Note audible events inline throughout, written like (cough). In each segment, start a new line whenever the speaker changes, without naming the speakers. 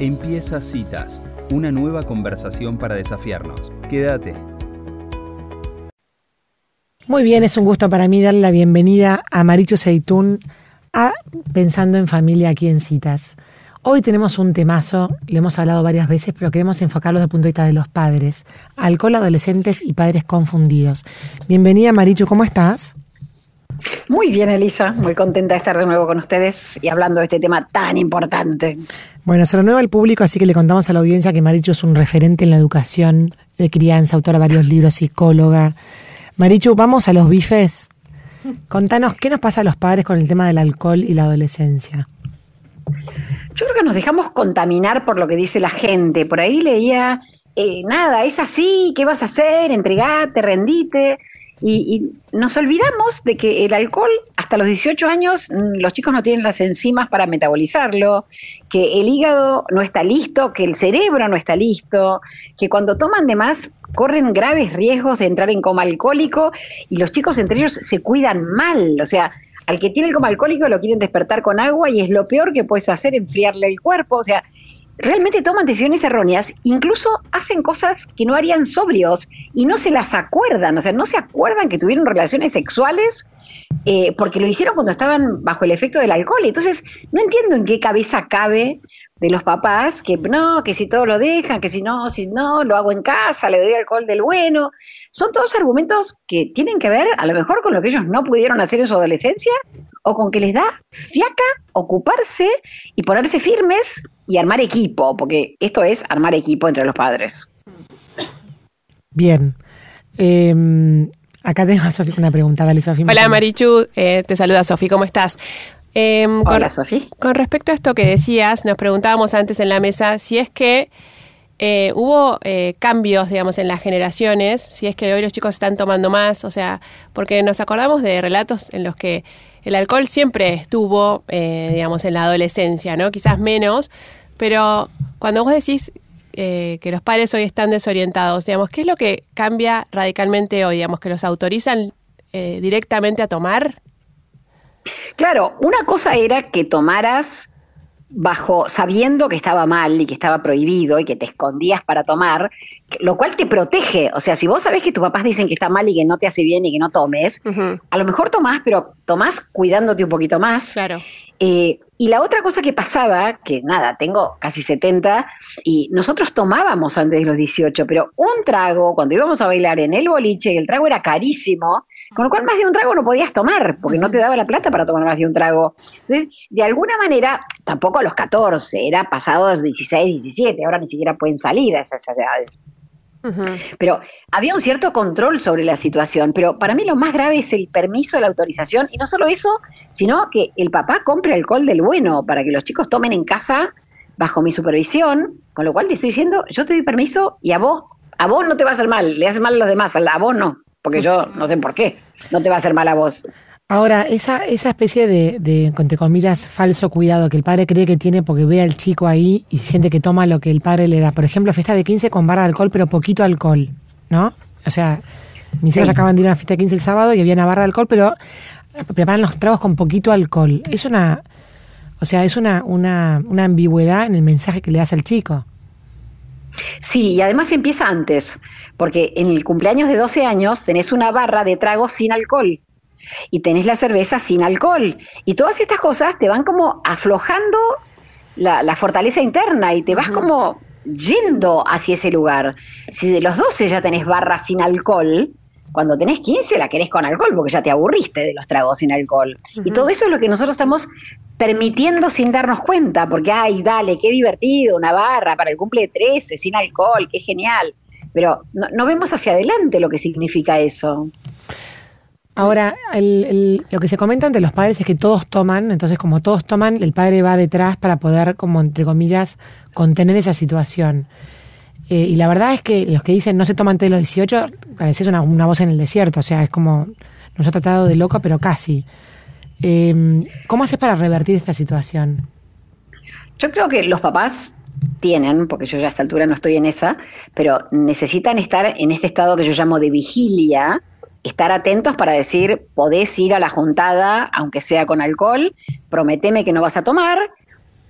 Empieza Citas, una nueva conversación para desafiarnos. Quédate.
Muy bien, es un gusto para mí darle la bienvenida a Marichu Seitún a Pensando en Familia aquí en Citas. Hoy tenemos un temazo, lo hemos hablado varias veces, pero queremos enfocarlo desde el punto de vista de los padres. Alcohol, adolescentes y padres confundidos. Bienvenida Marichu, ¿cómo estás?
Muy bien, Elisa, muy contenta de estar de nuevo con ustedes y hablando de este tema tan importante.
Bueno, se renueva el público, así que le contamos a la audiencia que Marichu es un referente en la educación de crianza, autora de varios libros, psicóloga. Marichu, vamos a los bifes. Contanos, ¿qué nos pasa a los padres con el tema del alcohol y la adolescencia?
Yo creo que nos dejamos contaminar por lo que dice la gente. Por ahí leía, eh, nada, es así, ¿qué vas a hacer? Entregate, rendite. Y, nos olvidamos de que el alcohol, hasta los 18 años, mm, los chicos no tienen las enzimas para metabolizarlo, que el hígado no está listo, que el cerebro no está listo, que cuando toman de más corren graves riesgos de entrar en coma alcohólico y los chicos entre ellos se cuidan mal. O sea, al que tiene el coma alcohólico lo quieren despertar con agua y es lo peor que puedes hacer, enfriarle el cuerpo. O sea, realmente toman decisiones erróneas, incluso hacen cosas que no harían sobrios y no se las acuerdan, o sea, no se acuerdan que tuvieron relaciones sexuales eh, porque lo hicieron cuando estaban bajo el efecto del alcohol. Entonces, no entiendo en qué cabeza cabe de los papás que no, que si todo lo dejan, que si no, si no, lo hago en casa, le doy alcohol del bueno. Son todos argumentos que tienen que ver a lo mejor con lo que ellos no pudieron hacer en su adolescencia o con que les da fiaca ocuparse y ponerse firmes y armar equipo, porque esto es armar equipo entre los padres.
Bien. Em, acá tengo a Sofi una pregunta. Dale, Sofi.
Hola, Marichu. Eh, te saluda Sofi. ¿Cómo estás?
Em, Hola, Sofi.
Con respecto a esto que decías, nos preguntábamos antes en la mesa si es que eh, hubo eh, cambios, digamos, en las generaciones, si es que hoy los chicos están tomando más, o sea, porque nos acordamos de relatos en los que el alcohol siempre estuvo, eh, digamos, en la adolescencia, ¿no? Quizás menos, pero cuando vos decís que los padres hoy están desorientados, digamos, ¿qué es lo que cambia radicalmente hoy? Digamos, que los autorizan directamente a tomar.
Claro, una cosa era que tomaras bajo sabiendo que estaba mal y que estaba prohibido y que te escondías para tomar, lo cual te protege. O sea, si vos sabés que tus papás dicen que está mal y que no te hace bien y que no tomes, a lo mejor tomás, pero tomás cuidándote un poquito más.
Claro.
Eh, y la otra cosa que pasaba, que nada, tengo casi 70, y nosotros tomábamos antes de los 18, pero un trago, cuando íbamos a bailar en el boliche, el trago era carísimo, con lo cual más de un trago no podías tomar, porque no te daba la plata para tomar más de un trago. Entonces, de alguna manera, tampoco a los 14, era pasados 16, 17, ahora ni siquiera pueden salir a esas edades. Pero había un cierto control sobre la situación, pero para mí lo más grave es el permiso, la autorización, y no solo eso, sino que el papá compre alcohol del bueno para que los chicos tomen en casa bajo mi supervisión, con lo cual te estoy diciendo, yo te doy permiso y a vos, a vos no te va a hacer mal, le hace mal a los demás, a vos no, porque yo no sé por qué, no te va a hacer mal a vos.
Ahora, esa, esa especie de, de, entre comillas, falso cuidado que el padre cree que tiene porque ve al chico ahí y siente que toma lo que el padre le da. Por ejemplo, fiesta de 15 con barra de alcohol, pero poquito alcohol, ¿no? O sea, mis hijos acaban de ir a una fiesta de 15 el sábado y había una barra de alcohol, pero preparan los tragos con poquito alcohol. Es una, o sea, es una, una, una ambigüedad en el mensaje que le das al chico.
Sí, y además empieza antes, porque en el cumpleaños de 12 años tenés una barra de tragos sin alcohol y tenés la cerveza sin alcohol. Y todas estas cosas te van como aflojando la, fortaleza interna y te vas como yendo hacia ese lugar. Si de los 12 ya tenés barra sin alcohol, cuando tenés 15 la querés con alcohol porque ya te aburriste de los tragos sin alcohol. Y todo eso es lo que nosotros estamos permitiendo sin darnos cuenta, porque, ay, dale, qué divertido, una barra para el cumple de 13, sin alcohol, qué genial. Pero no, no vemos hacia adelante lo que significa eso.
Ahora, lo que se comenta entre los padres es que todos toman, entonces como todos toman, el padre va detrás para poder, como entre comillas, contener esa situación. Eh, y la verdad es que los que dicen no se toman antes de los 18, parece una, una voz en el desierto, o sea, es como, nos ha tratado de loco, pero casi. Em, ¿Cómo haces para revertir esta situación?
Yo creo que los papás tienen, porque yo ya a esta altura no estoy en esa, pero necesitan estar en este estado que yo llamo de vigilia, estar atentos para decir, podés ir a la juntada, aunque sea con alcohol, prometeme que no vas a tomar,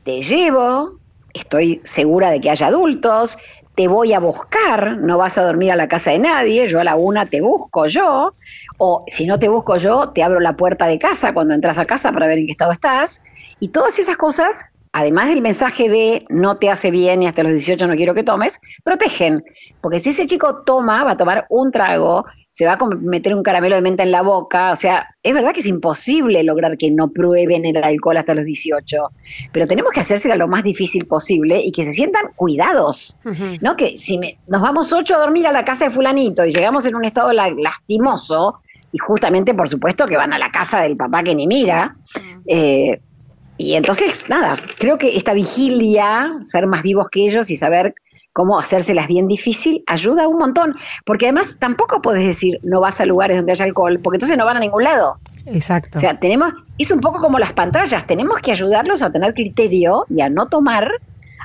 te llevo, estoy segura de que haya adultos, te voy a buscar, no vas a dormir a la casa de nadie, yo a la una te busco yo, o si no te busco yo, te abro la puerta de casa cuando entras a casa para ver en qué estado estás, y todas esas cosas además del mensaje de no te hace bien y hasta los 18 no quiero que tomes, protegen. Porque si ese chico toma, va a tomar un trago, se va a meter un caramelo de menta en la boca, o sea, es verdad que es imposible lograr que no prueben el alcohol hasta los 18, pero tenemos que hacérselo lo más difícil posible y que se sientan cuidados, ¿no? Que si nos vamos ocho a dormir a la casa de fulanito y llegamos en un estado lastimoso, y justamente por supuesto que van a la casa del papá que ni mira, eh, y entonces, nada, creo que esta vigilia, ser más vivos que ellos y saber cómo hacérselas bien difícil, ayuda un montón. Porque además tampoco puedes decir no vas a lugares donde haya alcohol, porque entonces no van a ningún lado.
Exacto.
O sea, tenemos, es un poco como las pantallas, tenemos que ayudarlos a tener criterio y a no tomar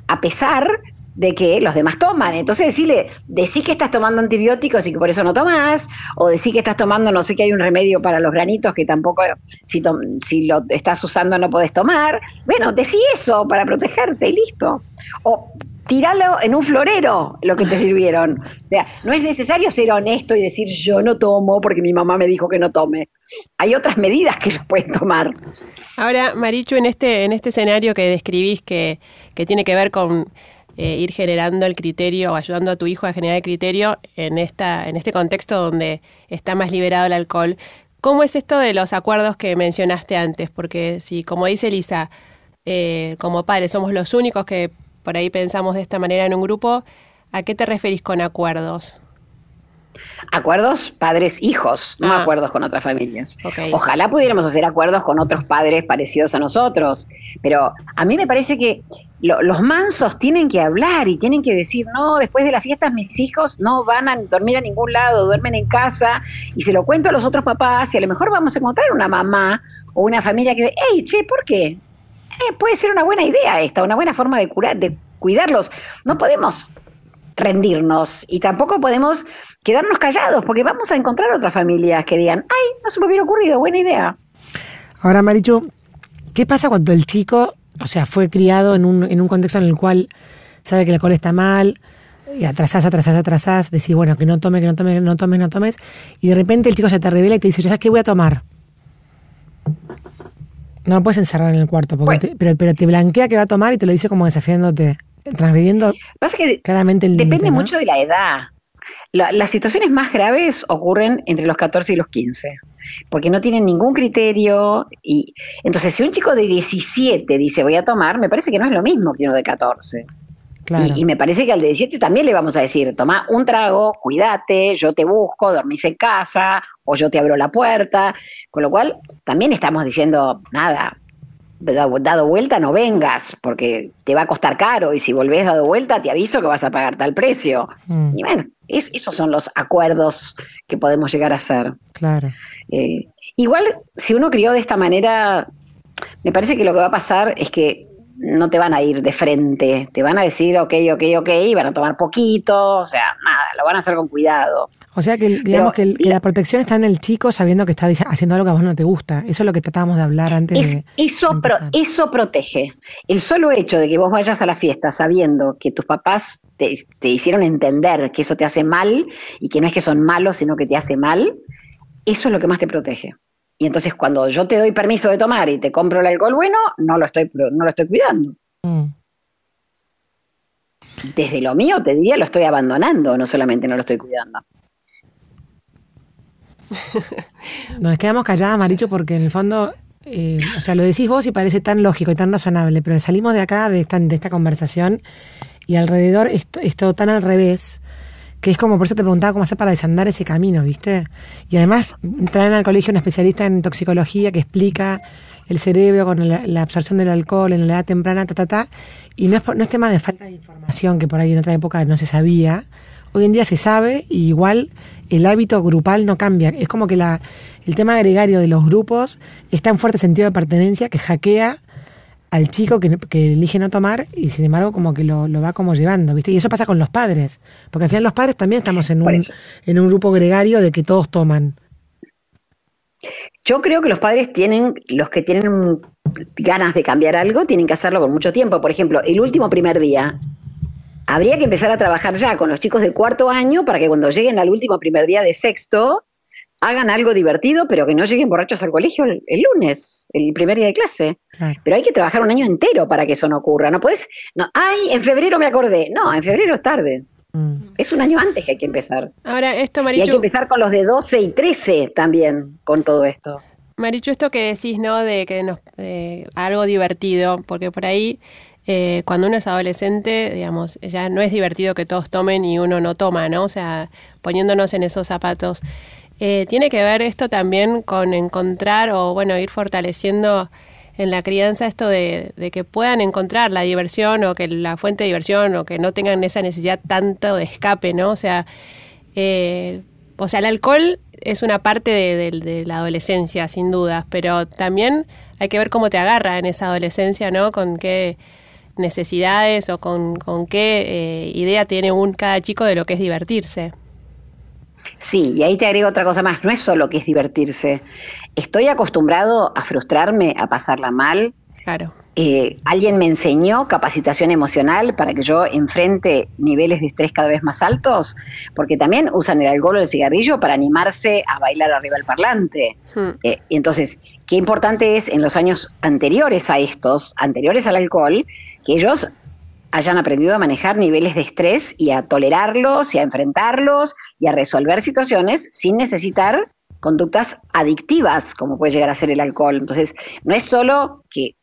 a pesar de que los demás toman. Entonces decirle, decí que estás tomando antibióticos y que por eso no tomas, o decí que estás tomando no sé que hay un remedio para los granitos que tampoco, si, si lo estás usando no podés tomar. Bueno, decí eso para protegerte y listo. O tiralo en un florero lo que te (laughs) sirvieron. O sea, no es necesario ser honesto y decir yo no tomo porque mi mamá me dijo que no tome. Hay otras medidas que ellos pueden tomar.
Ahora, Marichu, en este, en este escenario que describís que, que tiene que ver con eh, ir generando el criterio o ayudando a tu hijo a generar el criterio en, esta, en este contexto donde está más liberado el alcohol. ¿Cómo es esto de los acuerdos que mencionaste antes? Porque si, como dice Lisa, eh, como padres somos los únicos que por ahí pensamos de esta manera en un grupo, ¿a qué te referís con acuerdos?
Acuerdos padres-hijos, no ah. acuerdos con otras familias. Ojalá pudiéramos hacer acuerdos con otros padres parecidos a nosotros, pero a mí me parece que los mansos tienen que hablar y tienen que decir, no, después de las fiestas mis hijos no van a dormir a ningún lado, duermen en casa, y se lo cuento a los otros papás, y a lo mejor vamos a encontrar una mamá o una familia que, hey, che, ¿por qué? Eh, puede ser una buena idea esta, una buena forma de, curar, de cuidarlos. No podemos rendirnos y tampoco podemos quedarnos callados porque vamos a encontrar otras familias que digan, ay, no se me hubiera ocurrido, buena idea.
Ahora, Marichu, ¿qué pasa cuando el chico, o sea, fue criado en un, en un contexto en el cual sabe que la cola está mal, y atrasás, atrasás, atrasás, decís, bueno, que no tome, que no tome, que no tomes, no tomes, y de repente el chico se te revela y te dice, ¿sabes qué voy a tomar? No puedes encerrar en el cuarto, porque pero, pero te blanquea que va a tomar y te lo dice como desafiándote transgrediendo claramente el
Depende mucho de la edad. Las situaciones más graves ocurren entre los 14 y los 15, porque no tienen ningún criterio. y Entonces, si un chico de 17 dice voy a tomar, me parece que no es lo mismo que uno de 14. Y, me parece que al de 17 también le vamos a decir, toma un trago, cuídate, yo te busco, dormís en casa, o yo te abro la puerta. Con lo cual, también estamos diciendo, nada, dado vuelta no vengas, porque te va a costar caro y si volvés dado vuelta te aviso que vas a pagar tal precio. Mm. Y bueno, es, esos son los acuerdos que podemos llegar a hacer.
Claro.
Eh, igual, si uno crió de esta manera, me parece que lo que va a pasar es que no te van a ir de frente, te van a decir, ok, ok, ok, y van a tomar poquito, o sea, nada, lo van a hacer con cuidado.
O sea que digamos que, la protección está en el chico sabiendo que está haciendo algo que a vos no te gusta. Eso es lo que tratábamos de hablar antes. de,
eso, eso protege. El solo hecho de que vos vayas a la fiesta sabiendo que tus papás te, te hicieron entender que eso te hace mal y que no es que son malos, sino que te hace mal, eso es lo que más te protege. Y entonces cuando yo te doy permiso de tomar y te compro el alcohol bueno, no lo estoy, no lo estoy cuidando. Mm. Desde lo mío te diría lo estoy abandonando, no solamente no lo estoy cuidando. (laughs)
Nos quedamos calladas, Maricho, porque en el fondo, eh, o sea, lo decís vos y parece tan lógico y tan razonable, pero salimos de acá, de esta, de esta conversación, y alrededor es, todo tan al revés, que es como, por eso te preguntaba cómo hacer para desandar ese camino, ¿viste? Y además traen al colegio un especialista en toxicología que explica el cerebro con la, absorción del alcohol en la edad temprana, ta, ta, ta, y no es, no es tema de falta de información, que por ahí en otra época no se sabía, hoy en día se sabe y igual el hábito grupal no cambia. Es como que la, el tema gregario de los grupos está en fuerte sentido de pertenencia que hackea al chico que, elige no tomar y sin embargo como que lo, va como llevando, ¿viste? Y eso pasa con los padres, porque al final los padres también estamos en un, en un grupo gregario de que todos toman.
Yo creo que los padres tienen, los que tienen ganas de cambiar algo, tienen que hacerlo con mucho tiempo. Por ejemplo, el último primer día, habría que empezar a trabajar ya con los chicos de cuarto año para que cuando lleguen al último primer día de sexto, hagan algo divertido, pero que no lleguen borrachos al colegio el, lunes, el primer día de clase. Pero hay que trabajar un año entero para que eso no ocurra. No puedes, no, ay, en febrero me acordé. No, en febrero es tarde. Mm. Es un año antes que hay que empezar.
Ahora, esto,
Marichu... Y hay que empezar con los de 12 y 13 también, con todo esto.
Marichu, esto que decís, ¿no? De que nos, algo divertido, porque por ahí eh, cuando uno es adolescente, digamos, ya no es divertido que todos tomen y uno no toma, ¿no? O sea, poniéndonos en esos zapatos. Eh, tiene que ver esto también con encontrar o, bueno, ir fortaleciendo en la crianza esto de, que puedan encontrar la diversión o que la fuente de diversión o que no tengan esa necesidad tanto de escape, ¿no? O sea, eh, o sea, el alcohol es una parte de, la adolescencia, sin dudas, pero también hay que ver cómo te agarra en esa adolescencia, ¿no? Con qué necesidades o con, qué eh, idea tiene un cada chico de lo que es divertirse.
Sí, y ahí te agrego otra cosa más, no es solo que es divertirse. Estoy acostumbrado a frustrarme, a pasarla mal.
Claro.
Eh, alguien me enseñó capacitación emocional para que yo enfrente niveles de estrés cada vez más altos, porque también usan el alcohol o el cigarrillo para animarse a bailar arriba del parlante. Hmm. Eh, entonces, qué importante es en los años anteriores a estos, anteriores al alcohol, que ellos hayan aprendido a manejar niveles de estrés y a tolerarlos y a enfrentarlos y a resolver situaciones sin necesitar conductas adictivas como puede llegar a ser el alcohol. Entonces, no es solo que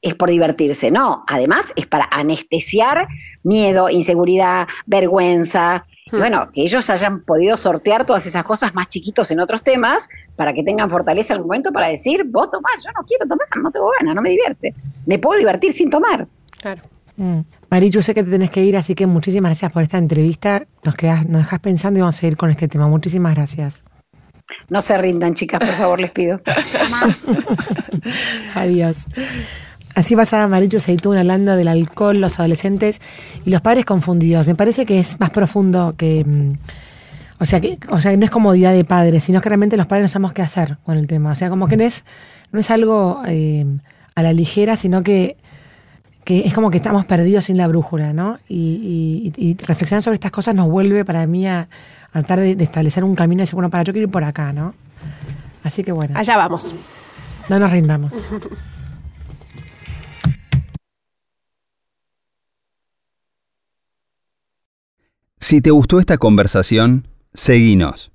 es por divertirse, no, además es para anestesiar miedo, inseguridad, vergüenza. Y hmm. bueno, que ellos hayan podido sortear todas esas cosas más chiquitos en otros temas para que tengan fortaleza al momento para decir, vos tomás, yo no quiero tomar, no tengo ganas, no me divierte. Me puedo divertir sin tomar.
Claro.
Mm. Marichu, sé que te tenés que ir, así que muchísimas gracias por esta entrevista. Nos, quedas, nos dejas pensando y vamos a seguir con este tema. Muchísimas gracias.
No se rindan, chicas, por favor, les pido. (laughs)
Adiós. Así pasaba Marichu Seitún hablando del alcohol, los adolescentes y los padres confundidos. Me parece que es más profundo que. Mm, o sea, que, o sea, no es comodidad de padres, sino que realmente los padres no sabemos qué hacer con el tema. O sea, como que no es, no es algo eh, a la ligera, sino que que es como que estamos perdidos sin la brújula, ¿no? Y, reflexionar sobre estas cosas nos vuelve para mí a, tratar de, establecer un camino y decir, bueno, para yo quiero ir por acá, ¿no? Así que bueno.
Allá vamos.
No nos rindamos.
Si te gustó esta conversación, seguinos.